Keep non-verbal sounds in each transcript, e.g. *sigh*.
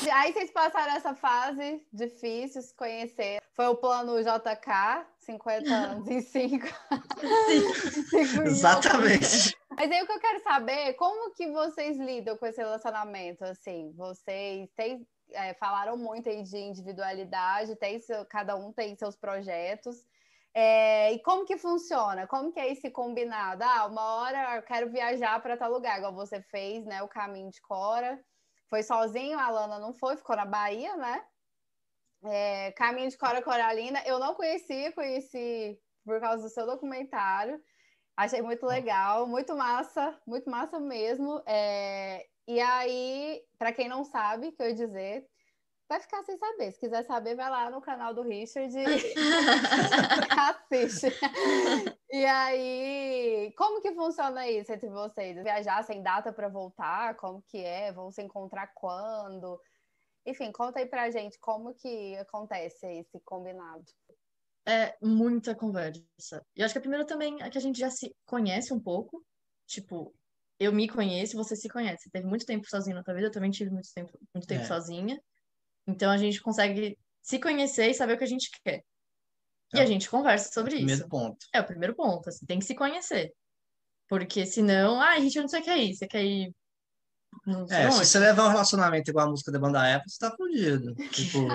*laughs* Aí vocês passaram essa fase difícil, se conhecer. Foi o plano JK, 50 anos em 5. *laughs* Exatamente. Mas aí o que eu quero saber, como que vocês lidam com esse relacionamento? Assim, vocês têm, é, falaram muito aí de individualidade, tem seu, cada um tem seus projetos. É, e como que funciona? Como que é esse combinado? Ah, uma hora eu quero viajar para tal lugar, igual você fez, né? O caminho de Cora. Foi sozinho, a Lana não foi, ficou na Bahia, né? É, caminho de Cora Coralina, eu não conhecia, conheci por causa do seu documentário. Achei muito legal, muito massa, muito massa mesmo. É, e aí, para quem não sabe, que eu ia dizer, vai ficar sem saber. Se quiser saber, vai lá no canal do Richard e *laughs* assiste. E aí, como que funciona isso entre vocês? Viajar sem data para voltar? Como que é? Vão se encontrar quando? Enfim, conta aí pra gente como que acontece esse combinado. É muita conversa. E acho que a primeira também é que a gente já se conhece um pouco. Tipo, eu me conheço, você se conhece. Você teve muito tempo sozinho na tua vida, eu também tive muito tempo, muito tempo é. sozinha. Então a gente consegue se conhecer e saber o que a gente quer. E é. a gente conversa sobre isso. Primeiro ponto. É o primeiro ponto, assim, tem que se conhecer. Porque senão, ah, a gente não sei o que é isso, você quer ir. Não sei é, onde. se você levar um relacionamento igual a música da banda Apple, você tá fudido. Tipo,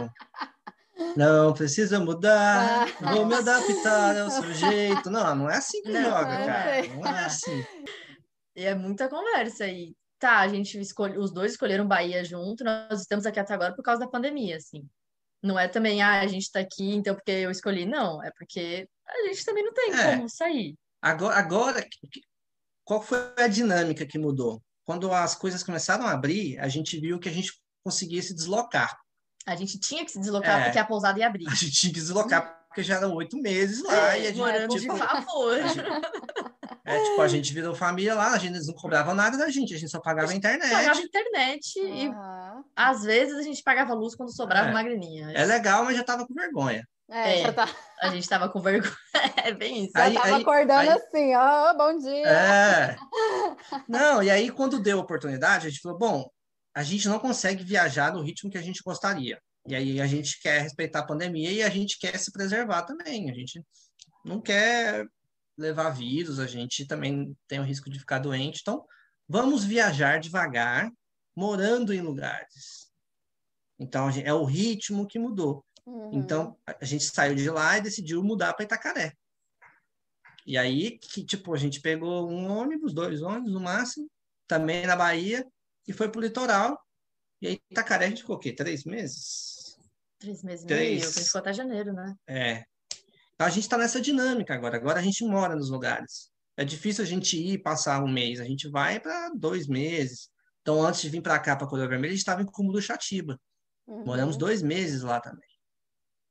não precisa mudar, ah. vou me adaptar ao seu jeito. Não, não é assim que não, joga, cara. Não é assim. E é muita conversa aí tá, a gente escolhe, os dois escolheram Bahia junto, nós estamos aqui até agora por causa da pandemia, assim. Não é também, ah, a gente tá aqui, então porque eu escolhi. Não, é porque a gente também não tem é. como sair. Agora, agora, qual foi a dinâmica que mudou? Quando as coisas começaram a abrir, a gente viu que a gente conseguia se deslocar. A gente tinha que se deslocar é. porque a pousada ia abrir. A gente tinha que se deslocar porque já eram oito meses lá. É, e a gente, morando tipo, de favor. Gente, é, tipo, a gente virou família lá, a gente não cobrava nada da gente, a gente só pagava a internet. Pagava internet uhum. e às vezes a gente pagava luz quando sobrava é. uma graninha. É legal, mas já tava com vergonha. É, é tá... a gente tava com vergonha. É bem isso. Já aí, tava aí, acordando aí... assim, ó, oh, bom dia. É. Não, e aí quando deu a oportunidade, a gente falou, bom, a gente não consegue viajar no ritmo que a gente gostaria. E aí a gente quer respeitar a pandemia e a gente quer se preservar também. A gente não quer levar vírus, a gente também tem o risco de ficar doente. Então, vamos viajar devagar, morando em lugares. Então, é o ritmo que mudou. Uhum. Então, a gente saiu de lá e decidiu mudar para Itacaré. E aí, que, tipo, a gente pegou um ônibus, dois ônibus no máximo, também na Bahia, e foi pro litoral. E aí, Itacaré, a gente ficou o quê? Três meses? Três meses Três. meio, ficou até janeiro, né? É. Então a gente está nessa dinâmica agora. Agora a gente mora nos lugares. É difícil a gente ir passar um mês. A gente vai para dois meses. Então, antes de vir para cá, para Coroa Vermelha, a gente estava em Cúmulo Chatiba. Uhum. Moramos dois meses lá também.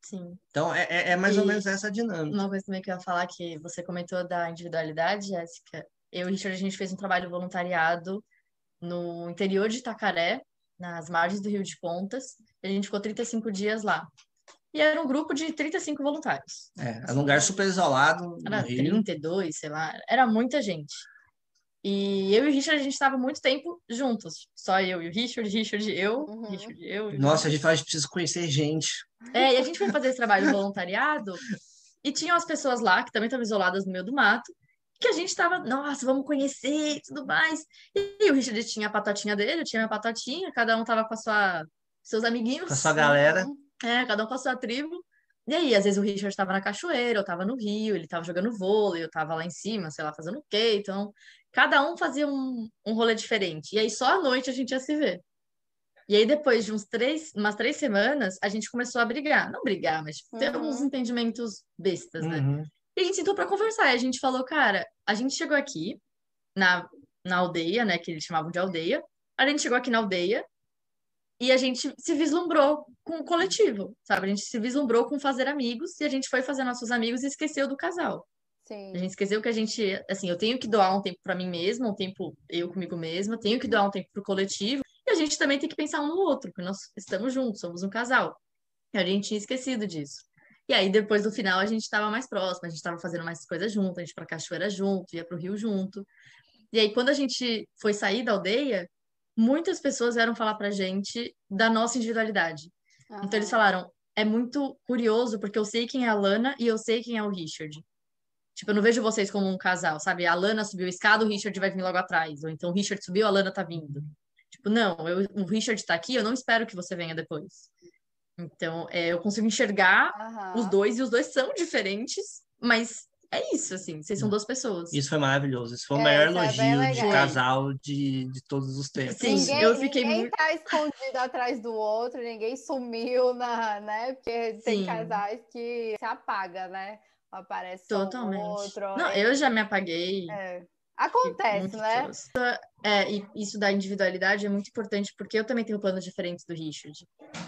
Sim. Então, é, é, é mais e ou menos essa dinâmica. Uma coisa também que eu ia falar, que você comentou da individualidade, Jéssica. Eu e o Richard, a gente fez um trabalho voluntariado no interior de Itacaré, nas margens do Rio de Pontas. A gente ficou 35 dias lá. E era um grupo de 35 voluntários. É, era um lugar super isolado. Era 32, sei lá. Era muita gente. E eu e o Richard, a gente estava muito tempo juntos. Só eu e o Richard, Richard, eu, uhum. Richard, eu. Nossa, a gente faz, precisa conhecer gente. É, e a gente foi fazer esse trabalho voluntariado e tinham as pessoas lá que também estavam isoladas no meio do mato que a gente estava, nossa, vamos conhecer e tudo mais. E o Richard tinha a patotinha dele, eu tinha a minha patotinha, cada um tava com a sua, seus amiguinhos. Com a sua galera. É, cada um com a sua tribo. E aí, às vezes o Richard estava na cachoeira, eu estava no rio, ele estava jogando vôlei, eu estava lá em cima, sei lá, fazendo o quê. Então, cada um fazia um, um rolê diferente. E aí, só à noite a gente ia se ver. E aí, depois de uns três, umas três semanas, a gente começou a brigar. Não brigar, mas tipo, ter uhum. uns entendimentos bestas, né? Uhum. E a gente sentou para conversar. E a gente falou, cara, a gente chegou aqui na, na aldeia, né? Que eles chamavam de aldeia. A gente chegou aqui na aldeia e a gente se vislumbrou com o coletivo, sabe? A gente se vislumbrou com fazer amigos e a gente foi fazer nossos amigos e esqueceu do casal. Sim. A gente esqueceu que a gente, assim, eu tenho que doar um tempo para mim mesma, um tempo eu comigo mesma, tenho que doar um tempo para o coletivo e a gente também tem que pensar um no outro, porque nós estamos juntos, somos um casal. E a gente tinha esquecido disso. E aí, depois do final, a gente estava mais próximo, a gente estava fazendo mais coisas junto, a gente ia pra cachoeira junto, ia pro rio junto. E aí, quando a gente foi sair da aldeia, muitas pessoas vieram falar pra gente da nossa individualidade. Então eles falaram, é muito curioso porque eu sei quem é a Lana e eu sei quem é o Richard. Tipo, eu não vejo vocês como um casal, sabe? A Lana subiu a escada, o Richard vai vir logo atrás. Ou então o Richard subiu, a Lana tá vindo. Tipo, não, eu, o Richard tá aqui, eu não espero que você venha depois. Então, é, eu consigo enxergar Aham. os dois, e os dois são diferentes, mas é isso, assim, vocês são duas pessoas. Isso foi maravilhoso. Isso foi o É, maior é elogio de casal de, de todos os tempos. Sim, ninguém, eu fiquei ninguém muito- tá escondido atrás do outro, ninguém sumiu na, né? Porque tem Sim. casais que se apaga, né? Aparece só um Totalmente. outro. Não, é- eu já me apaguei. é. Acontece, né? É, e isso da individualidade é muito importante porque eu também tenho planos diferentes do Richard.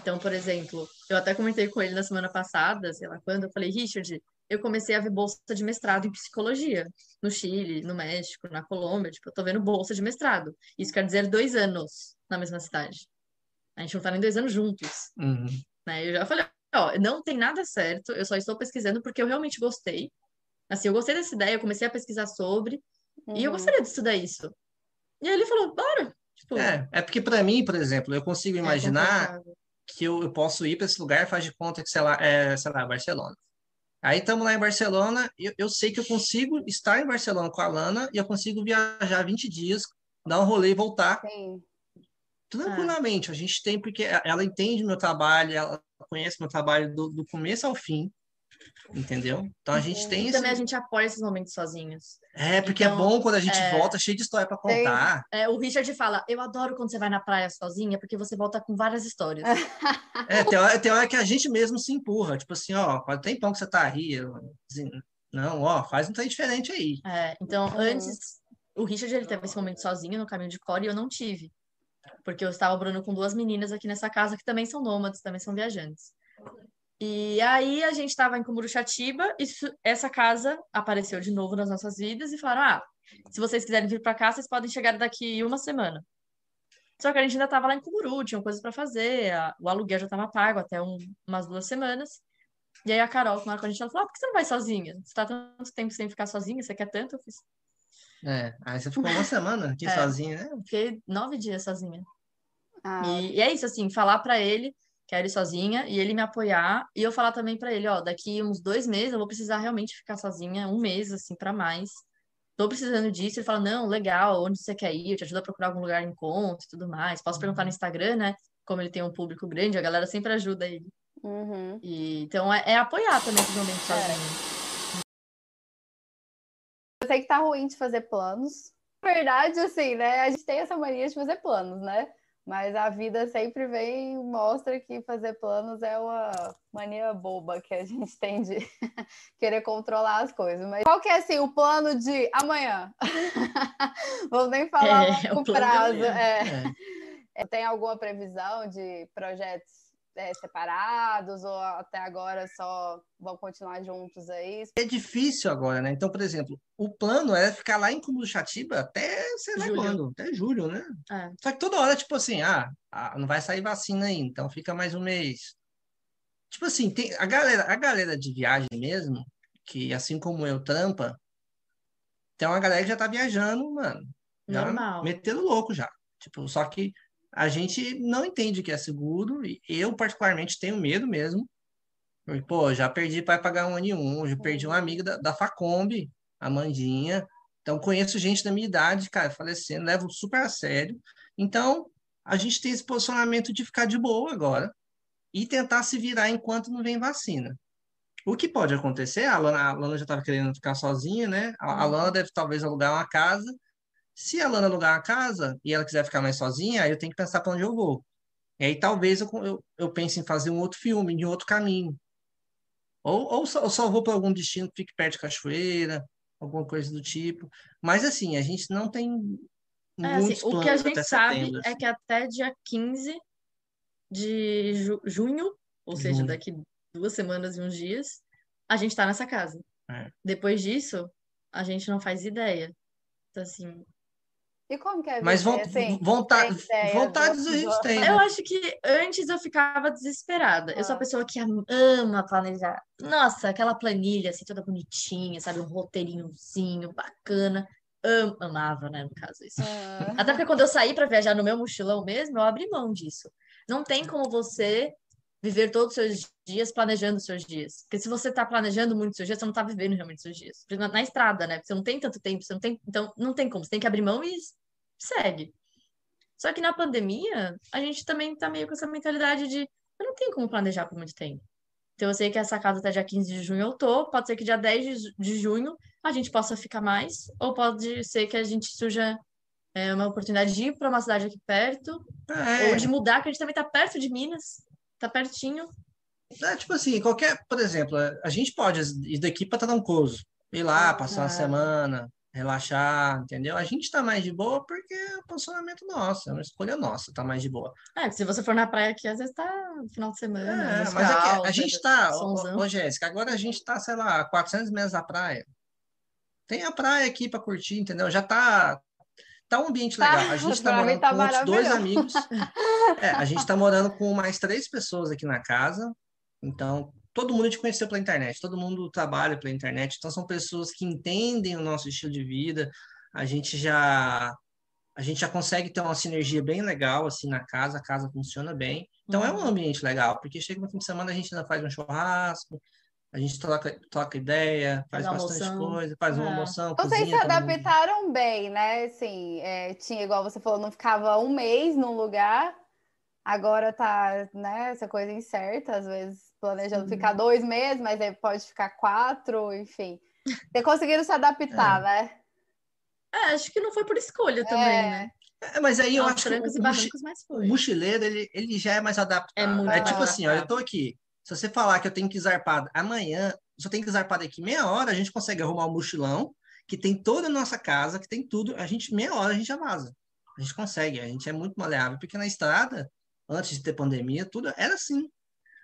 Então, por exemplo, eu até comentei com ele na semana passada, sei lá quando, eu falei, Richard, eu comecei a ver bolsa de mestrado em psicologia no Chile, no México, na Colômbia, tipo, eu tô vendo bolsa de mestrado. Isso quer dizer dois anos na mesma cidade. A gente não tá nem dois anos juntos, Uhum. né? Eu já falei, ó, não tem nada certo, eu só estou pesquisando porque eu realmente gostei. Assim, eu gostei dessa ideia, eu comecei a pesquisar sobre, e eu Uhum. gostaria de estudar isso. E aí ele falou, bora. Tipo, É, é porque para mim, por exemplo, eu consigo é imaginar confortável. que eu, eu posso ir para esse lugar, faz de conta que, sei lá, é, sei lá, Barcelona. Aí estamos lá em Barcelona, eu, eu sei que eu consigo estar em Barcelona com a Lana e eu consigo viajar 20 dias, dar um rolê e voltar Sim. tranquilamente. A gente tem, porque ela entende meu trabalho, ela conhece meu trabalho do, do começo ao fim, entendeu? Então a gente tem E esse... também a gente apoia esses momentos sozinhos. É, porque Então, é bom quando a gente é- volta cheio de história para Tem- contar. É, o Richard fala, eu adoro quando você vai na praia sozinha, porque você volta com várias histórias. *laughs* É, tem hora, tem hora que a gente mesmo se empurra, tipo assim, ó, quanto tempão que você tá aí? Eu, não, ó, faz um trem diferente aí. É, então, Uhum. antes, o Richard ele teve esse momento sozinho no caminho de Core e eu não tive. Porque eu estava morando com duas meninas aqui nessa casa que também são nômades, também são viajantes. E aí a gente estava em Cumuruxatiba e essa casa apareceu de novo nas nossas vidas e falaram: ah, se vocês quiserem vir para cá, vocês podem chegar daqui uma semana. Só que a gente ainda estava lá em Cumuru, tinha coisas para fazer, a- o aluguel já estava pago até um- umas duas semanas. E aí a Carol, que a gente ela falou: ah, por que você não vai sozinha? Você está tanto tempo sem ficar sozinha, você quer tanto? Eu fiz, É, aí você ficou uma semana aqui É. sozinha, né? Eu Fiquei nove dias sozinha. Ah, E, e é isso, assim, falar pra ele quero ir sozinha e ele me apoiar e eu falar também pra ele, ó, daqui uns dois meses eu vou precisar realmente ficar sozinha, um mês, assim, pra mais. Tô precisando disso. Ele fala, não, legal, onde você quer ir? Eu te ajudo a procurar algum lugar em encontro e tudo mais. Posso perguntar no Instagram, né? Como ele tem um público grande, a galera sempre ajuda ele. uhum. E, então é, é apoiar também esses momentos sozinho. Eu sei que tá ruim de fazer planos. Na verdade, assim, né? A gente tem essa mania de fazer planos, né? Mas a vida sempre vem e mostra que fazer planos é uma mania boba que a gente tem de *laughs* querer controlar as coisas. Mas qual que é, assim, o plano de amanhã? *laughs* Vamos nem falar É, o prazo. É. É. Tem alguma previsão de projetos é, separados ou até agora só vão continuar juntos aí? É difícil agora, né? Então, por exemplo, o plano é ficar lá em Cumuruxatiba até, sei lá Julho. quando, até julho, né? É. Só que toda hora, tipo assim, ah, ah, não vai sair vacina ainda, então fica mais um mês. Tipo assim, tem a galera, a galera de viagem mesmo, que assim como eu trampa, tem uma galera que já tá viajando, mano. Já Normal. metendo louco já. Tipo, só que a gente não entende que é seguro, e eu particularmente tenho medo mesmo. Porque, pô, já perdi para pagar um ano e um, já perdi uma amiga da, da Facombi, a Mandinha. Então, conheço gente da minha idade, cara, falecendo, levo super a sério. Então, a gente tem esse posicionamento de ficar de boa agora e tentar se virar enquanto não vem vacina. O que pode acontecer, a Lana, a Lana já estava querendo ficar sozinha, né? A, a Lana deve talvez alugar uma casa. Se a Lana alugar uma casa e ela quiser ficar mais sozinha, aí eu tenho que pensar para onde eu vou. E aí talvez eu, eu, eu pense em fazer um outro filme, de outro caminho. Ou, ou só, ou só vou para algum destino que fique perto de cachoeira, alguma coisa do tipo. Mas assim, a gente não tem É, assim, o que a gente sabe setembro, é que até dia 15 de ju- junho, ou seja, Junho. daqui duas semanas e uns dias, a gente tá nessa casa. É. Depois disso, a gente não faz ideia. Então, assim, E como que é Mas von- assim, vontade, ideia vontades do- a gente tem, eu né? acho que antes eu ficava desesperada. Eu sou a Ah. pessoa que am- ama planejar. Nossa, aquela planilha assim, toda bonitinha, sabe? Um roteirinhozinho bacana. am amava, né, no caso isso. Ah. Até porque quando eu saí para viajar no meu mochilão mesmo, eu abri mão disso. Não tem como você viver todos os seus dias planejando os seus dias. Porque se você está planejando muito os seus dias, você não está vivendo realmente os seus dias. Na, na estrada, né? Você não tem tanto tempo, você não tem, então não tem como, você tem que abrir mão e segue. Só que na pandemia, a gente também tá meio com essa mentalidade de eu não tenho como planejar por muito tempo. Então eu sei que essa casa até dia 15 de junho eu tô, pode ser que dia 10 de junho a gente possa ficar mais, ou pode ser que a gente surja é, uma oportunidade de ir para uma cidade aqui perto, é. ou de mudar, que a gente também tá perto de Minas, tá pertinho. É, tipo assim, qualquer, por exemplo, a gente pode ir daqui para Trancoso, ir lá, passar uma semana, relaxar, entendeu? A gente tá mais de boa porque é um posicionamento nosso, é uma escolha nossa, tá mais de boa. É, se você for na praia aqui, às vezes tá no final de semana. É, mas é a gente tá, ô, ô, Jéssica, agora a gente tá, sei lá, 400 metros da praia. Tem a praia aqui para curtir, entendeu? Já tá tá um ambiente legal. Tá, a gente tá morando tá com outros dois amigos. *laughs* É, a gente tá morando com mais três pessoas aqui na casa. Então, todo mundo te conheceu pela internet, todo mundo trabalha pela internet, então são pessoas que entendem o nosso estilo de vida. A gente já a gente já consegue ter uma sinergia bem legal assim na casa, a casa funciona bem. Então uhum. é um uhum. ambiente legal, porque chega no fim de semana a gente ainda faz um churrasco, a gente troca, troca ideia, faz, faz bastante almoção. coisa, faz uma é. almoção. Vocês se adaptaram bem, né? Assim, é, tinha, igual você falou, não ficava um mês num lugar, agora tá, né, essa coisa incerta, às vezes planejando Sim. ficar dois meses, mas aí pode ficar quatro, enfim. Vocês conseguiram se adaptar, é. né? É, acho que não foi por escolha também, é. né? É, mas aí eu acho que o, mochi... o mochileiro, ele, ele já é mais adaptado. É, muito é tipo assim, ó, eu tô aqui. Se você falar que eu tenho que zarpar amanhã, eu tenho que zarpar daqui meia hora, a gente consegue arrumar um mochilão que tem toda a nossa casa, que tem tudo. A gente, meia hora, a gente já vaza. A gente consegue, a gente é muito maleável, porque na estrada, antes de ter pandemia, tudo era assim.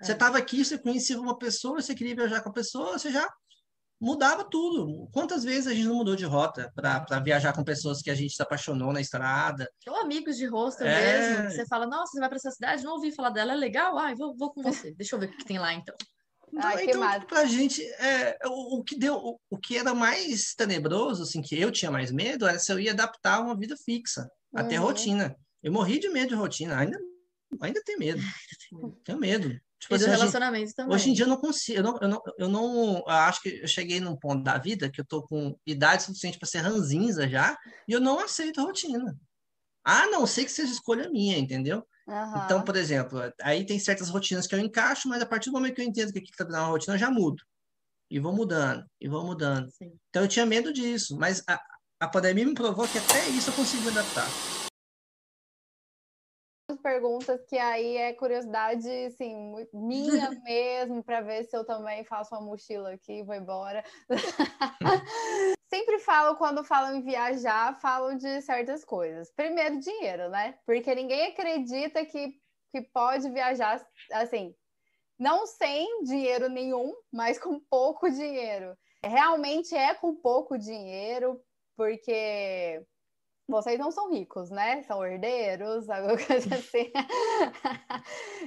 Você estava é. aqui, você conhecia uma pessoa, você queria viajar com a pessoa, você já mudava tudo. Quantas vezes a gente não mudou de rota para viajar com pessoas que a gente se apaixonou na estrada? Ou amigos de rosto é... mesmo. Você fala, nossa, você vai para essa cidade, não ouvi falar dela, é legal? Ai, vou, vou com você. Deixa eu ver o que tem lá então. Então, Ai, então pra gente, é, o, o, que deu, o, o, que era mais tenebroso, assim, que eu tinha mais medo, era se eu ia adaptar uma vida fixa, uhum. até rotina. Eu morri de medo de rotina, ainda, ainda tenho medo. *laughs* tenho medo. Tipo, assim, relacionamento hoje, também. Hoje em dia eu não consigo, eu não, eu não, eu não eu acho que eu cheguei num ponto da vida que eu tô com idade suficiente para ser ranzinza já, e eu não aceito a rotina. A não ser que seja escolha minha, entendeu? Uhum. Então, por exemplo, aí tem certas rotinas que eu encaixo, mas a partir do momento que eu entendo que aqui está na rotina, eu já mudo. E vou mudando, e vou mudando. Sim. Então eu tinha medo disso, mas a, a pandemia me provou que até isso eu consigo me adaptar perguntas que aí é curiosidade, assim, minha *laughs* mesmo, para ver se eu também faço uma mochila aqui e vou embora. *laughs* Sempre falo, quando falam em viajar, falam de certas coisas. Primeiro, dinheiro, né? Porque ninguém acredita que, que pode viajar, assim, não sem dinheiro nenhum, mas com pouco dinheiro. Realmente é com pouco dinheiro, porque vocês não são ricos, né? São herdeiros, *laughs* alguma coisa *laughs* assim.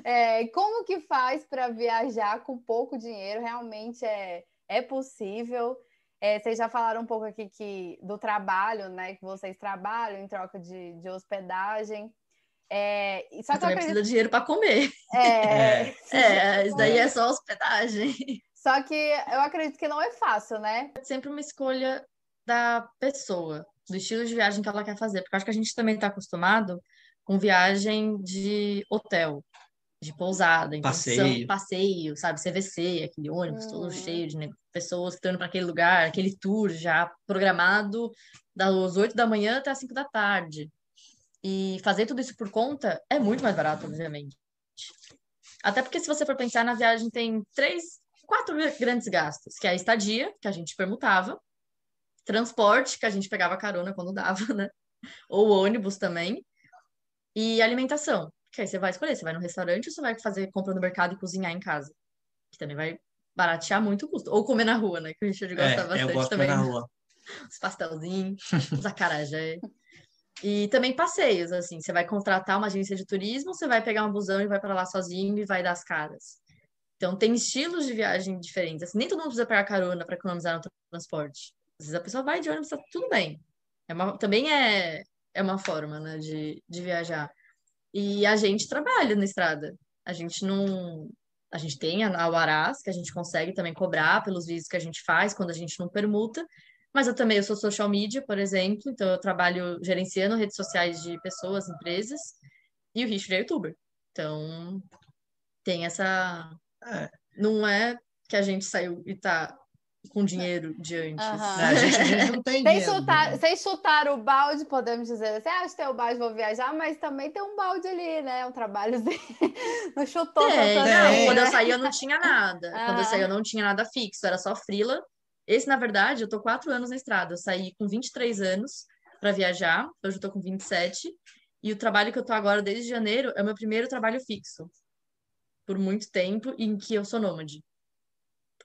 é, como que faz para viajar com pouco dinheiro? Realmente é, é possível. É, vocês já falaram um pouco aqui que, do trabalho, né? Que vocês trabalham em troca de, de hospedagem. É, só que acredito... precisa de dinheiro para comer. É, *laughs* é, é isso daí é só hospedagem. Só que eu acredito que não é fácil, né? É sempre uma escolha da pessoa do estilo de viagem que ela quer fazer, porque acho que a gente também está acostumado com viagem de hotel, de pousada, então passeio, passeio sabe, CVC, aquele ônibus hum. todo cheio de pessoas que estão indo para aquele lugar, aquele tour já programado das 8 da manhã até as 5 da tarde. E fazer tudo isso por conta é muito mais barato, obviamente. Até porque se você for pensar na viagem tem três, quatro grandes gastos, que é a estadia, que a gente permutava, transporte, que a gente pegava carona quando dava, *laughs* né? Ou ônibus também. E alimentação, que aí você vai escolher, você vai no restaurante ou você vai fazer compra no mercado e cozinhar em casa. Que também vai baratear muito o custo. Ou comer na rua, né? Que a gente gosta é, bastante eu gosto também. na rua. *laughs* Os pastelzinhos, os acarajé. E também passeios, assim, você vai contratar uma agência de turismo, você vai pegar um busão e vai para lá sozinho e vai dar as caras. Então tem estilos de viagem diferentes. Assim, nem todo mundo precisa pegar carona para economizar no transporte. Às vezes a pessoa vai de ônibus, tá tudo bem. É uma, também é, é uma forma, né, de, de viajar. E a gente trabalha na estrada. A gente não. A gente tem a Uarás, que a gente consegue também cobrar pelos vídeos que a gente faz quando a gente não permuta. Mas eu também eu sou social media, por exemplo, então eu trabalho gerenciando redes sociais de pessoas, empresas, e o Richard é youtuber. Então, tem essa. É. Não é que a gente saiu e tá com dinheiro de antes. Aham. A gente, a gente não *laughs* tem Sem dinheiro, chutar, né? sem chutar o balde, podemos dizer assim, ah, tem o balde, vou viajar, mas também tem um balde ali, né? Um trabalho *laughs* não chutou Tem, tanto não, assim, quando eu né? saí eu não tinha nada. *laughs* Quando eu Ah. saí eu não tinha nada fixo, era só frila. Esse, na verdade, eu tô quatro anos na estrada. Eu saí com 23 anos para viajar, hoje eu tô com 27. E o trabalho que eu tô agora desde janeiro é o meu primeiro trabalho fixo. Por muito tempo, em que eu sou nômade.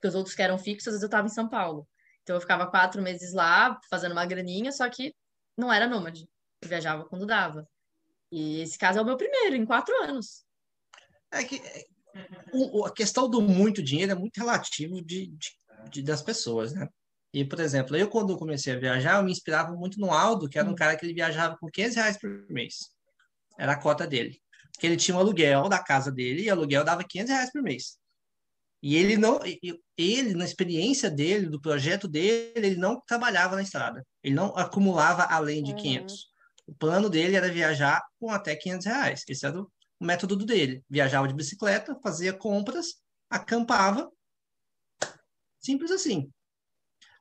Porque os outros que eram fixos, às vezes eu tava em São Paulo. Então eu ficava quatro meses lá, fazendo uma graninha, só que não era nômade. Eu viajava quando dava. E esse caso é o meu primeiro, em quatro anos. É que é, o- a questão do muito dinheiro é muito relativo de, de- de- das pessoas, né? E, por exemplo, eu quando comecei a viajar, eu me inspirava muito no Aldo, que era um cara que ele viajava com 500 reais por mês. Era a cota dele. Porque ele tinha um aluguel da casa dele e o aluguel dava 500 reais por mês. E ele não, ele, na experiência dele, do projeto dele, ele não trabalhava na estrada. Ele não acumulava além de Uhum. 500. O plano dele era viajar com até 500 reais. Esse era o método dele. Viajava de bicicleta, fazia compras, acampava. Simples assim.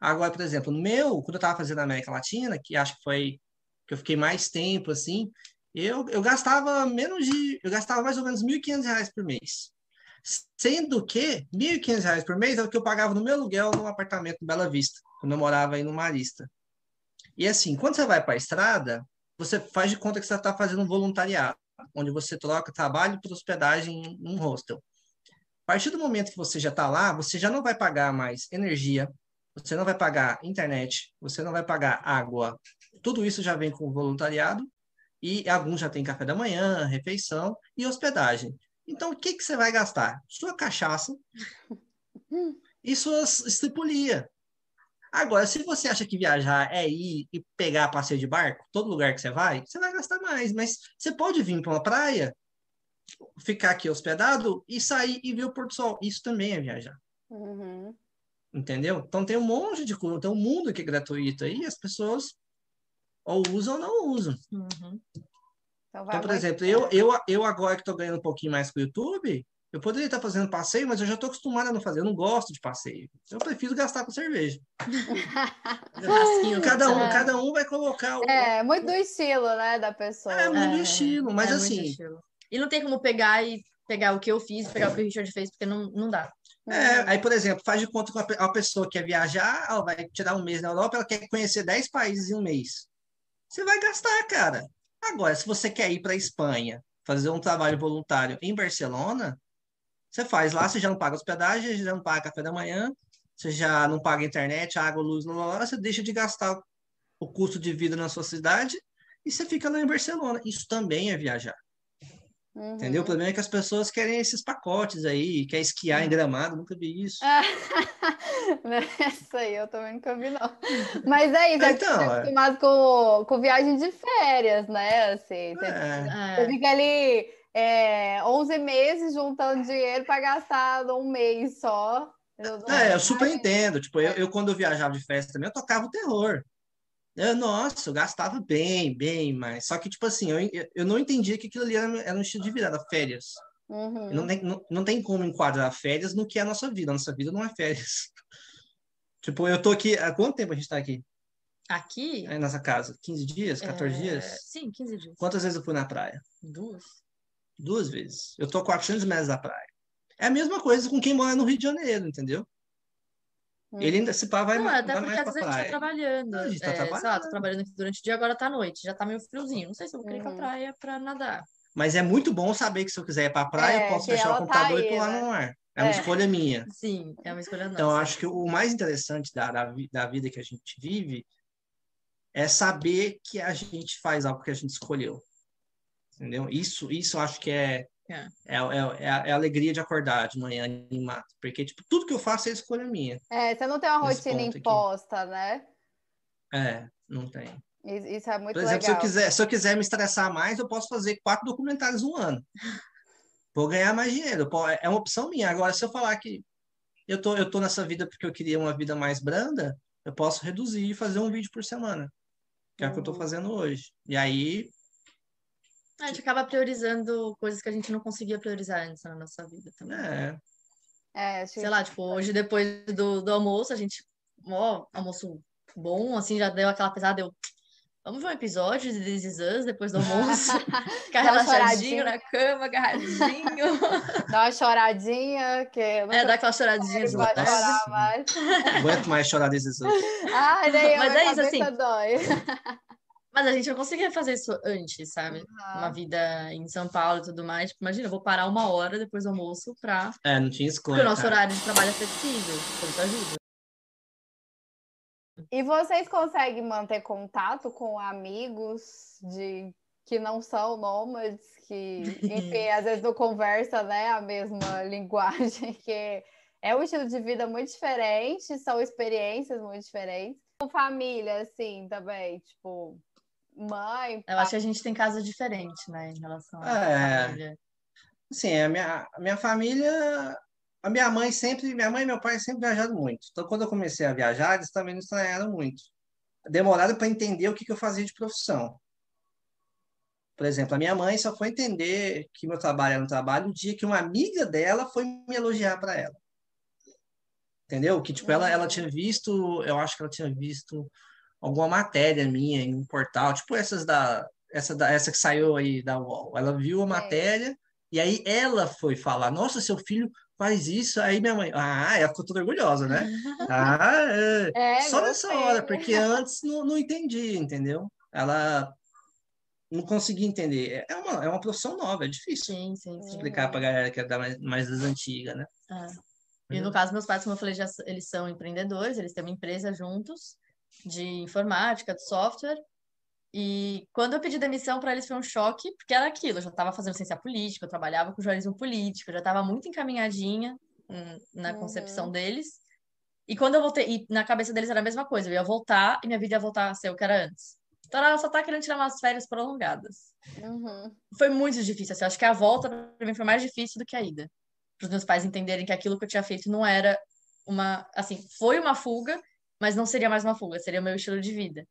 Agora, por exemplo, no meu, quando eu estava fazendo a América Latina, que acho que foi que eu fiquei mais tempo assim, eu, eu gastava menos de. Eu gastava mais ou menos 1.500 reais por mês. Sendo que 1.500 reais por mês é o que eu pagava no meu aluguel no apartamento em Bela Vista, quando eu morava aí no Marista. E assim, quando você vai para a estrada, você faz de conta que você está fazendo um voluntariado onde você troca trabalho por hospedagem em um hostel. A partir do momento que você já está lá, você já não vai pagar mais energia, você não vai pagar internet, você não vai pagar água. Tudo isso já vem com o voluntariado e alguns já têm café da manhã, refeição e hospedagem. Então, o que, que você vai gastar? Sua cachaça e suas estripulia. Agora, se você acha que viajar é ir e pegar passeio de barco, todo lugar que você vai, você vai gastar mais. Mas você pode vir para uma praia, ficar aqui hospedado e sair e ver o pôr do sol. Isso também é viajar. Uhum. Entendeu? Então tem um monte de coisa, tem um mundo que é gratuito aí, e as pessoas ou usam ou não usam. Uhum. Então, vai Então, por exemplo, eu, eu, eu agora que estou ganhando um pouquinho mais com o YouTube, eu poderia estar fazendo passeio, mas eu já estou acostumado a não fazer. Eu não gosto de passeio. Eu prefiro gastar com cerveja. *laughs* Cada um, É. cada um vai colocar o. É, muito do estilo, né, da pessoa. É muito É, estilo, mas é assim, estilo. E não tem como pegar e pegar o que eu fiz, pegar o que o Richard fez, porque não, não dá. É, aí, por exemplo, faz de conta que uma pessoa quer viajar, ela vai tirar um mês na Europa, ela quer conhecer 10 países em um mês. Você vai gastar, cara. Agora, se você quer ir para a Espanha, fazer um trabalho voluntário em Barcelona, você faz lá, você já não paga hospedagem, já não paga café da manhã, você já não paga internet, água, luz, blá, blá, você deixa de gastar o custo de vida na sua cidade e você fica lá em Barcelona. Isso também é viajar. Uhum. Entendeu? O problema é que as pessoas querem esses pacotes aí, quer esquiar em Gramado, nunca vi isso. *laughs* Essa aí eu também nunca vi, não. Mas é isso, é que Então, você é. tá acostumado com, com viagem de férias, né? Assim, você, É. você É, fica ali é, 11 meses juntando dinheiro para gastar num mês só. Eu É, eu super entendo. Tipo, eu, eu quando eu viajava de festa também, eu tocava o terror. Eu, nossa, eu gastava bem, bem mais. Só que, tipo assim, eu, eu não entendia que aquilo ali era, era um estilo de vida, era férias. Uhum. Não tem, não, não tem como enquadrar férias no que é a nossa vida. A nossa vida não é férias. *laughs* Tipo, eu tô aqui. Há quanto tempo a gente tá aqui? aqui. Aí nessa casa? 15 dias? 14 é, dias? Sim, 15 dias. Quantas vezes eu fui na praia? Duas. Duas vezes. Eu tô a 400 metros da praia. É a mesma coisa com quem mora no Rio de Janeiro, entendeu? Uhum. Ele ainda se pá, vai, Não, até vai porque mais às vezes a gente tá trabalhando. Não, a gente tá é, sei lá, trabalhando. tô trabalhando aqui durante o dia, agora tá à noite. Já tá meio friozinho. Não sei se eu vou querer ir pra Uhum. praia pra nadar. Mas é muito bom saber que se eu quiser ir pra praia, É, eu posso fechar o tá computador e aí, pular né? no mar. É uma É. escolha minha. Sim, é uma escolha nossa. Então, eu acho que o mais interessante da, da, da vida que a gente vive é saber que a gente faz algo que a gente escolheu. Entendeu? Isso, isso eu acho que é, É. é, é, é a, é alegria de acordar de manhã animado. Porque, tipo, tudo que eu faço é escolha minha. É, você não tem uma rotina ponto aqui. imposta, né? É, não tem. Isso é muito Por exemplo, legal. se eu, quiser, se eu quiser me estressar mais, eu posso fazer quatro documentários no ano. Vou ganhar mais dinheiro. É uma opção minha. Agora, se eu falar que eu tô, eu tô nessa vida porque eu queria uma vida mais branda, eu posso reduzir e fazer um vídeo por semana. Que é o que eu tô Uhum. fazendo hoje. E aí, A gente acaba priorizando coisas que a gente não conseguia priorizar antes na nossa vida também. é, É, Sei lá, tipo, hoje depois do, do almoço, a gente, ó, almoço bom, assim, já deu aquela pesada, deu, vamos ver um episódio de This Is Us depois do almoço, *laughs* ficar Dá relaxadinho na cama, agarradinho, Dá uma choradinha, que eu é, dar aquela choradinha não vai chorar mais. não aguento mais chorar desses outros. Ai, nem eu, Mas é isso, assim. dói. Mas a gente não conseguia fazer isso antes, sabe? Ah. Uma vida em São Paulo e tudo mais. Tipo, imagina, eu vou parar uma hora depois do almoço pra... É, não tinha Porque escolha. o nosso cara. horário de trabalho é flexível, então isso ajuda. E vocês conseguem manter contato com amigos de que não são nômades, que, enfim, às vezes não conversa, né, a mesma *laughs* linguagem, que é um estilo de vida muito diferente, são experiências muito diferentes. Com família, assim, também, tipo, mãe, Eu acho que a gente tem casos diferentes, né, em relação à É. família. Assim, a minha, a minha família, a minha mãe sempre, minha mãe e meu pai sempre viajaram muito. Então, quando eu comecei a viajar, eles também não estranharam muito. Demoraram para entender o que, que eu fazia de profissão. Por exemplo, a minha mãe só foi entender que meu trabalho era um trabalho o dia que uma amiga dela foi me elogiar para ela. Entendeu? Que, tipo, ela, ela Uhum. tinha visto, eu acho que ela tinha visto alguma matéria minha em um portal, tipo essas da, essa, da, essa que saiu aí da UOL. Ela viu a matéria e aí ela foi falar, nossa, seu filho faz isso. Aí minha mãe, ah, ela ficou toda orgulhosa, né? *laughs* Ah, é. É, Só nessa hora, porque antes não, não entendi, entendeu? Ela não conseguia entender. É uma, é uma profissão nova, é difícil Sim, sim, sim. explicar pra galera que é da mais, mais das antigas, né? É. E no caso, meus pais, como eu falei, já, eles são empreendedores, eles têm uma empresa juntos de informática, de software. E quando eu pedi demissão para eles foi um choque, porque era aquilo, eu já estava fazendo ciência política, eu trabalhava com jornalismo político, eu já estava muito encaminhadinha hum, na Uhum. concepção deles. E quando eu voltei, e na cabeça deles era a mesma coisa, eu ia voltar e minha vida ia voltar a ser o que era antes. Então ela só tá querendo tirar umas férias prolongadas. Uhum. Foi muito difícil, assim, eu acho que a volta para mim foi mais difícil do que a ida. Para os meus pais entenderem que aquilo que eu tinha feito não era uma, assim, foi uma fuga, mas não seria mais uma fuga, seria o meu estilo de vida.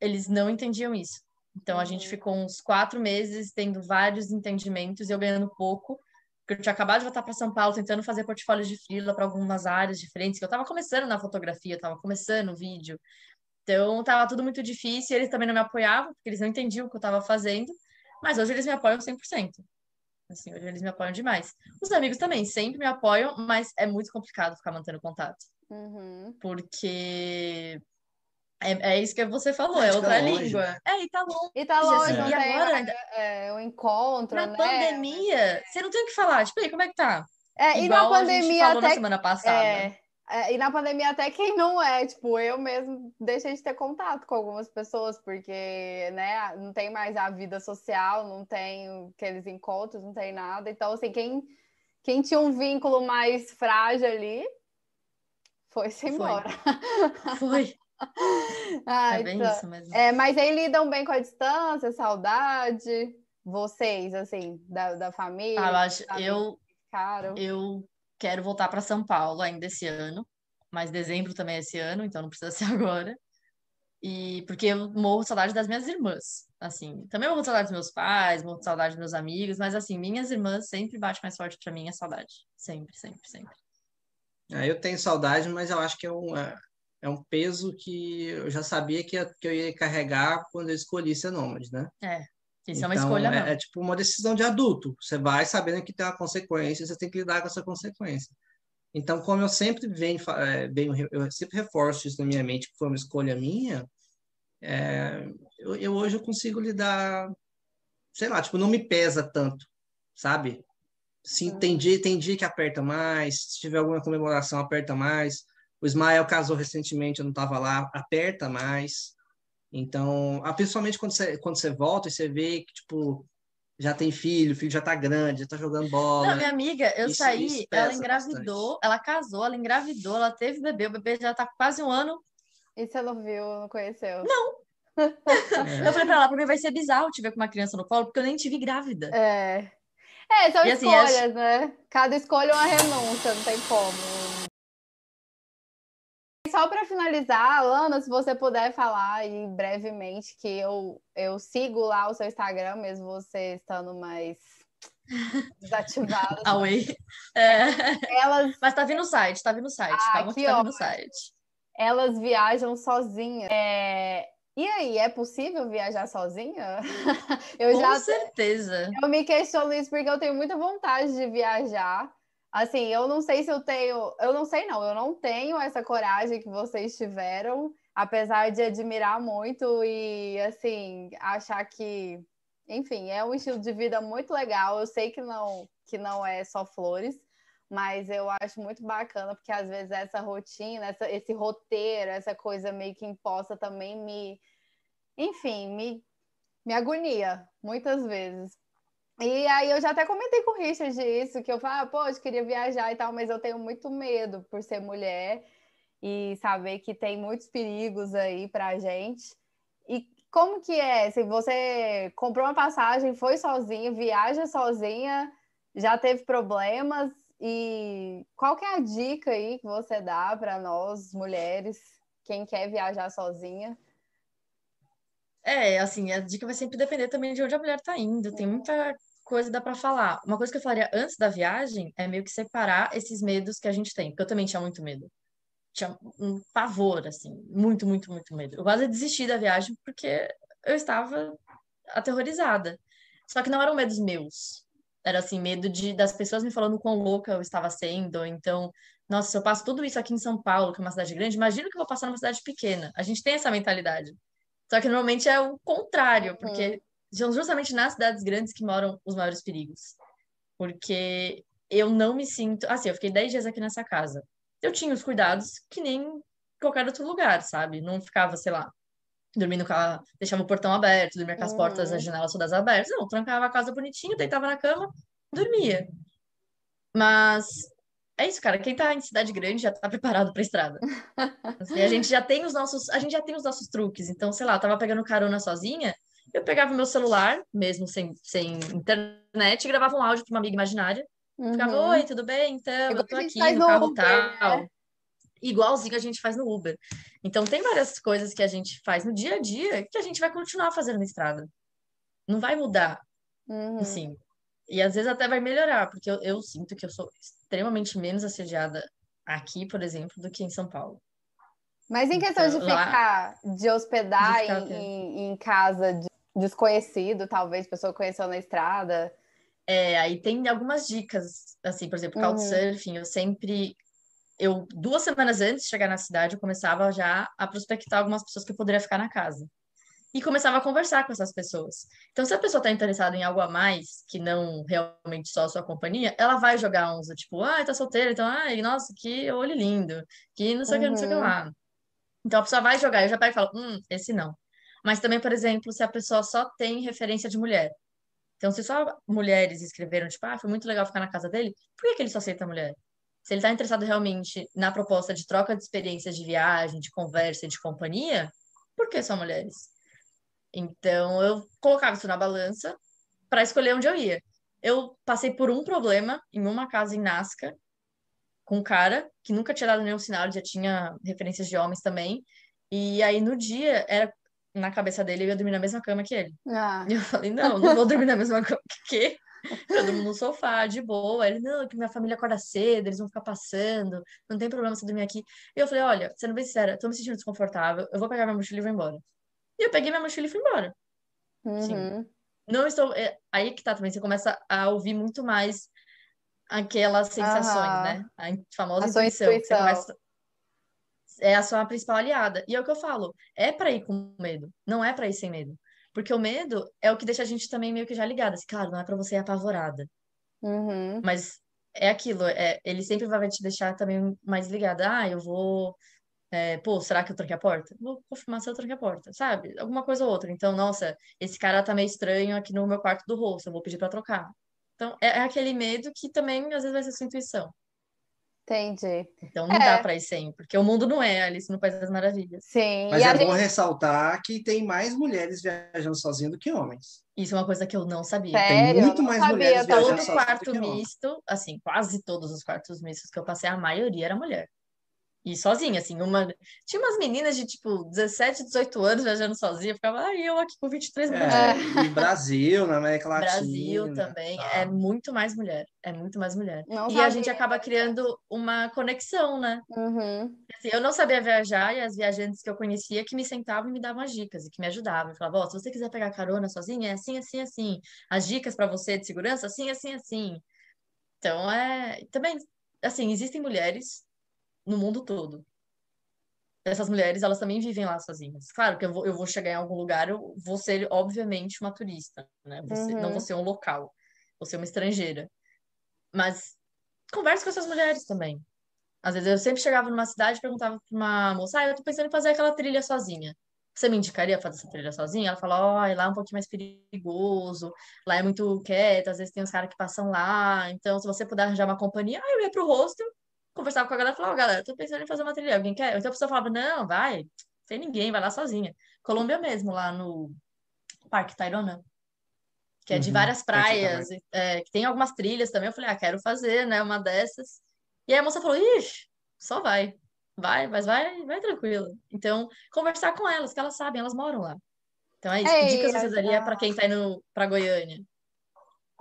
Eles não entendiam isso. Então a gente Uhum. ficou uns quatro meses tendo vários entendimentos e eu ganhando pouco, porque eu tinha acabado de voltar para São Paulo tentando fazer portfólio de freela para algumas áreas diferentes, que eu estava começando na fotografia, estava começando o vídeo. Então tava tudo muito difícil, e eles também não me apoiavam, porque eles não entendiam o que eu estava fazendo, mas hoje eles me apoiam 100%. Assim, hoje eles me apoiam demais. Os amigos também sempre me apoiam, mas é muito complicado ficar mantendo contato, Uhum. porque é, é isso que você falou, É, é outra longe, língua. né? É, e tá longe. E tá longe, assim, não e tem agora é, ainda- é, um encontro, Na né? pandemia, você não tem o que falar. Tipo, aí, como é que tá? É, e na Igual a gente pandemia falou na até semana passada. É, é, e na pandemia, até quem não é, tipo, eu mesmo deixei de ter contato com algumas pessoas, porque, né, não tem mais a vida social, não tem aqueles encontros, não tem nada. Então, assim, quem, quem tinha um vínculo mais frágil ali foi-se Foi. embora. Foi. *laughs* Ah, É bem então- isso mesmo. é, mas aí lidam bem com a distância, saudade, vocês, assim, da, da família, Ah, eu eu, eu quero voltar para São Paulo ainda esse ano, mas dezembro também é esse ano, então não precisa ser *laughs* agora. E porque eu morro de saudade das minhas irmãs, assim. Também morro de saudade dos meus pais, morro de saudade dos meus amigos, mas assim, minhas irmãs sempre bate mais forte para mim a saudade. Sempre, sempre, sempre. Eu tenho saudade, mas eu acho que é um, é- é um peso que eu já sabia que, que eu ia carregar quando eu escolhi ser nômade, né? Isso é uma Então, escolha, é, não. é tipo uma decisão de adulto. Você vai sabendo que tem uma consequência, você tem que lidar com essa consequência. Então, como eu sempre venho, é, venho eu sempre reforço isso na minha mente, que foi uma escolha minha, é, eu, eu hoje eu consigo lidar, sei lá, tipo, não me pesa tanto, sabe? Se tem dia, tem dia que aperta mais, se tiver alguma comemoração, aperta mais. O Ismael casou recentemente, eu não estava lá, aperta mais. Então, principalmente quando você, quando você volta e você vê que, tipo, já tem filho, o filho já tá grande, já tá jogando bola. Não, minha amiga, eu Isso- saí, isso ela engravidou, ela casou, ela engravidou, ela teve bebê, o bebê já tá quase um ano. E você não viu, não conheceu? *laughs* É. Eu falei pra ela, pra mim vai ser bizarro te ver com uma criança no colo, porque eu nem te vi grávida. É. É, são e, assim, escolhas, acho... né? Cada escolha é uma renúncia, não tem como. Só para finalizar, Alana, se você puder falar aí brevemente que eu, eu sigo lá o seu Instagram, mesmo você estando mais desativada. *laughs* Away. É. Elas... Mas tá vindo no site, tá vindo no site. Ah, Calma que, que tá vindo no site. Elas viajam sozinhas. É... E aí, é possível viajar sozinha? *laughs* eu Com já certeza. Eu me questiono isso porque eu tenho muita vontade de viajar. Assim, eu não sei se eu tenho, eu não sei não, eu não tenho essa coragem que vocês tiveram, apesar de admirar muito e assim, achar que, enfim, é um estilo de vida muito legal. Eu sei que não que não é só flores, mas eu acho muito bacana porque às vezes essa rotina, essa, esse roteiro, essa coisa meio que imposta também me, enfim, me, me agonia muitas vezes. E aí eu já até comentei com o Richard isso, que eu falo, ah, eu queria viajar e tal, mas eu tenho muito medo por ser mulher e saber que tem muitos perigos aí pra gente. E como que é? Se você comprou uma passagem, foi sozinha, viaja sozinha, já teve problemas, e qual que é a dica aí que você dá para nós, mulheres, quem quer viajar sozinha? É, assim, a dica vai sempre depender também de onde a mulher está indo. Tem muita coisa dá para falar. Uma coisa que eu falaria antes da viagem é meio que separar esses medos que a gente tem, porque eu também tinha muito medo. Tinha um pavor, assim, muito, muito, muito medo. Eu quase desisti da viagem porque eu estava aterrorizada. Só que não eram medos meus. Era assim, medo de das pessoas me falando quão louca eu estava sendo. Então, nossa, se eu passo tudo isso aqui em São Paulo, que é uma cidade grande, imagina que eu vou passar numa cidade pequena. A gente tem essa mentalidade. Só que normalmente é o contrário, porque uhum. são justamente nas cidades grandes que moram os maiores perigos. Porque eu não me sinto. Assim, eu fiquei 10 dias aqui nessa casa. Eu tinha os cuidados que nem qualquer outro lugar, sabe? Não ficava, sei lá, dormindo com a... deixava o portão aberto, dormia com as uhum. portas, as janelas todas abertas. Não, trancava a casa bonitinho, deitava na cama, dormia. Mas é isso, cara. Quem tá em cidade grande já tá preparado pra estrada. *laughs* Assim, a gente já tem os nossos, a gente já tem os nossos truques. Então, sei lá, eu tava pegando carona sozinha, eu pegava meu celular, mesmo sem, sem internet, e gravava um áudio pra uma amiga imaginária. Uhum. Ficava, oi, tudo bem? Então, eu tô aqui no carro tal. Né? Igualzinho a gente faz no Uber. Então, tem várias coisas que a gente faz no dia a dia que a gente vai continuar fazendo na estrada. Não vai mudar, uhum. assim. E às vezes até vai melhorar, porque eu, eu sinto que eu sou extremamente menos assediada aqui, por exemplo, do que em São Paulo. Mas em questão então, de ficar, lá, de hospedar de ficar, em, em, casa de desconhecido, talvez, pessoa conheceu na estrada. É, aí tem algumas dicas, assim, por exemplo, uhum. Couchsurfing, eu sempre eu duas semanas antes de chegar na cidade, eu começava já a prospectar algumas pessoas que eu poderia ficar na casa. E começava a conversar com essas pessoas. Então, se a pessoa está interessada em algo a mais, que não realmente só a sua companhia, ela vai jogar uns, tipo, ah, tá solteira, então, ai, nossa, que olho lindo, que não sei o que, não sei o que lá. Então, a pessoa vai jogar, eu já pego e falo, hum, esse não. Mas também, por exemplo, se a pessoa só tem referência de mulher. Então, se só mulheres escreveram, tipo, ah, foi muito legal ficar na casa dele, por que, que ele só aceita mulher? Se ele está interessado realmente na proposta de troca de experiências de viagem, de conversa, de companhia, por que só mulheres? Então eu colocava isso na balança para escolher onde eu ia. Eu passei por um problema em uma casa em Nazca com um cara que nunca tinha dado nenhum sinal, já tinha referências de homens também. E aí no dia era na cabeça dele eu ia dormir na mesma cama que ele. Ah. E eu falei, não, não vou dormir na mesma cama *laughs* que? Todo mundo no sofá, de boa. Ele, não, que minha família acorda cedo, eles vão ficar passando, não tem problema você dormir aqui. E eu falei, olha, sendo bem sincera, tô me sentindo desconfortável, eu vou pegar minha mochila e vou embora. E eu peguei minha mochila e fui embora. Uhum. Sim. Não estou. É, aí que tá também, você começa a ouvir muito mais aquelas sensações, uhum. né? A famosa a intuição. intuição. Começa... É a sua principal aliada. E é o que eu falo, é para ir com medo, não é para ir sem medo. Porque o medo é o que deixa a gente também meio que já ligada. Assim, claro, não é para você ir apavorada. Uhum. Mas é aquilo, é, ele sempre vai te deixar também mais ligada. Ah, eu vou. É, pô, será que eu tranquei a porta? Vou confirmar se eu tranquei a porta, sabe? Alguma coisa ou outra. Então, nossa, esse cara tá meio estranho aqui no meu quarto do rosto, eu vou pedir para trocar. Então, é, é, aquele medo que também às vezes vai ser sua intuição. Entendi. Então não É. dá pra ir sem, porque o mundo não é Alice no País das Maravilhas. Sim. Mas e é bom gente... ressaltar que tem mais mulheres viajando sozinhas do que homens. Isso é uma coisa que eu não sabia. Sério? muito Eu não mais sabia mulheres viajando Todo sozinhas do quarto misto, assim, quase todos os quartos mistos que eu passei, a maioria era mulher. E sozinha, assim, uma... Tinha umas meninas de, tipo, 17, 18 anos viajando sozinha, ficava, ai, eu aqui com 23 anos. É, e Brasil, na América *laughs* Latina. Brasil também, tá. é muito mais mulher, é muito mais mulher. Não E a gente acaba criando uma conexão, né? Uhum. Assim, eu não sabia viajar e as viajantes que eu conhecia que me sentavam e me davam as dicas e que me ajudavam. Eu falava, ó, se você quiser pegar carona sozinha, é assim, assim, assim. As dicas para você de segurança, assim, assim, assim. Então, é... Também, assim, existem mulheres no mundo todo. Essas mulheres, elas também vivem lá sozinhas. Claro que eu vou, eu vou chegar em algum lugar, eu vou ser, obviamente, uma turista, né? Vou ser- Não Uhum. vou ser um local, vou ser uma estrangeira. Mas converse com essas mulheres também. Às vezes eu sempre chegava numa cidade e perguntava pra uma moça, ah, eu tô pensando em fazer aquela trilha sozinha. Você me indicaria fazer essa trilha sozinha? Ela fala, ó, lá é um pouquinho mais perigoso, lá é muito quieto, às vezes tem uns caras que passam lá, então se você puder arranjar uma companhia, ah, eu ia pro hostel, conversava com a galera e falava, ó, galera, tô pensando em fazer uma trilha, alguém quer? Então a pessoa falava, não, vai, sem ninguém, vai lá sozinha. Colômbia mesmo, lá no Parque Tayrona, que é de Uhum, várias praias, é, que tem algumas trilhas também, eu falei, ah, quero fazer, né, uma dessas. E aí a moça falou, ixi, só vai. Vai, mas vai, vai tranquilo. Então, conversar com elas, que elas sabem, elas moram lá. Então é isso. Que Ei, dicas você daria para quem tá indo para Goiânia?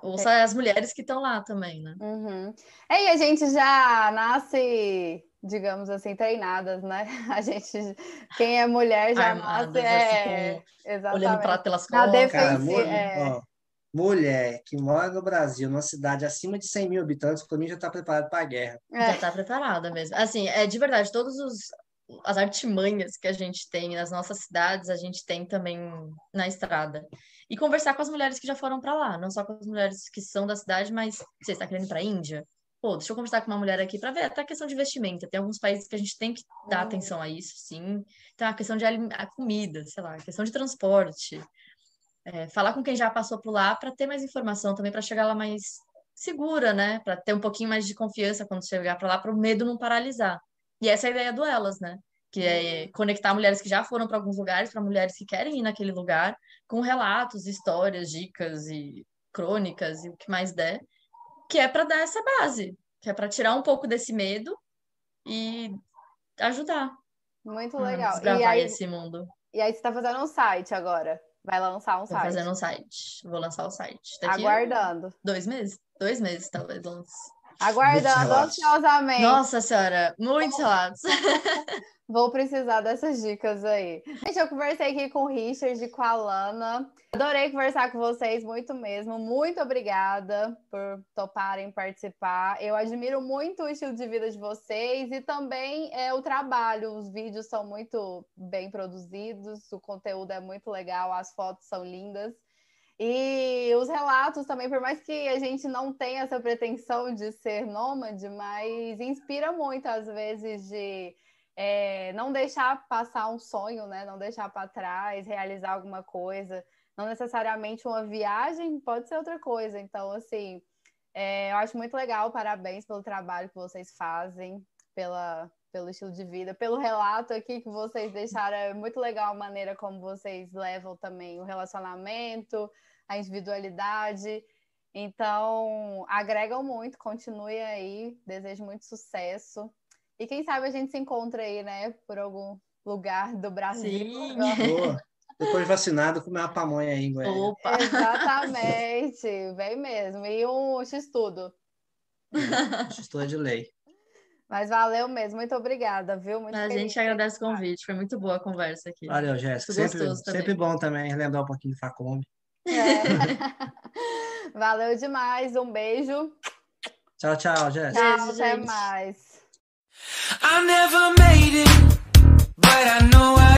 Ouça as mulheres que estão lá também, né? Uhum. É, e a gente já nasce, digamos assim, treinadas, né? *laughs* A gente, quem é mulher já Armadas, nasce, é, assim, Olhando para pelas Na costas. Cara, mulher, é. ó, mulher que mora no Brasil, numa cidade acima de 100 mil habitantes, para mim já está preparado para a guerra. Já É. tá preparada mesmo. Assim, é de verdade, todos os as artimanhas que a gente tem nas nossas cidades, a gente tem também na estrada. E conversar com as mulheres que já foram para lá, não só com as mulheres que são da cidade, mas você está querendo ir para a Índia? Pô, deixa eu conversar com uma mulher aqui para ver até a questão de vestimenta. Tem alguns países que a gente tem que dar Hum. atenção a isso, sim. Então, a questão de a comida, sei lá, a questão de transporte. É, falar com quem já passou por lá para ter mais informação também, para chegar lá mais segura, né? Para ter um pouquinho mais de confiança quando chegar para lá, para o medo não paralisar. E essa é a ideia do Elas, né? Que é conectar mulheres que já foram para alguns lugares para mulheres que querem ir naquele lugar, com relatos, histórias, dicas e crônicas e o que mais der, que é para dar essa base, que é para tirar um pouco desse medo e ajudar Muito legal. E aí, esse mundo. e aí você tá fazendo um site agora. Vai lançar um Tô site. fazendo um site, vou lançar o site. Daqui Aguardando. dois meses? Dois meses, talvez, lance. Aguardando ansiosamente. Nossa senhora, muitos relatos. *laughs* Vou precisar dessas dicas aí. Gente, eu conversei aqui com o Richard e com a Lana. Adorei conversar com vocês, muito mesmo. Muito obrigada por toparem participar. Eu admiro muito o estilo de vida de vocês e também é, o trabalho. Os vídeos são muito bem produzidos, o conteúdo é muito legal, as fotos são lindas. E os relatos também, por mais que a gente não tenha essa pretensão de ser nômade, mas inspira muito, às vezes, de é, não deixar passar um sonho, né? Não deixar para trás, realizar alguma coisa. Não necessariamente uma viagem, pode ser outra coisa. Então, assim, é, eu acho muito legal. Parabéns pelo trabalho que vocês fazem, pela, pelo estilo de vida, pelo relato aqui que vocês deixaram. É muito legal a maneira como vocês levam também o relacionamento, a individualidade. Então, agregam muito, continue aí, desejo muito sucesso. E quem sabe a gente se encontra aí, né, por algum lugar do Brasil. Sim. *laughs* Boa. Depois de vacinado, comer uma pamonha aí Goiânia. Opa! Exatamente, vem mesmo. E um x-tudo. Estou de lei. Mas valeu mesmo, muito obrigada, viu? Muito A feliz gente de agradece o convite, foi muito boa a conversa aqui. Valeu, Jéssica. Sempre, sempre bom também lembrar um pouquinho de Facombi. É. *laughs* Valeu demais, um beijo. Tchau, tchau, Jéssica. Tchau, Beijo, até gente. mais. I never made it, but I know I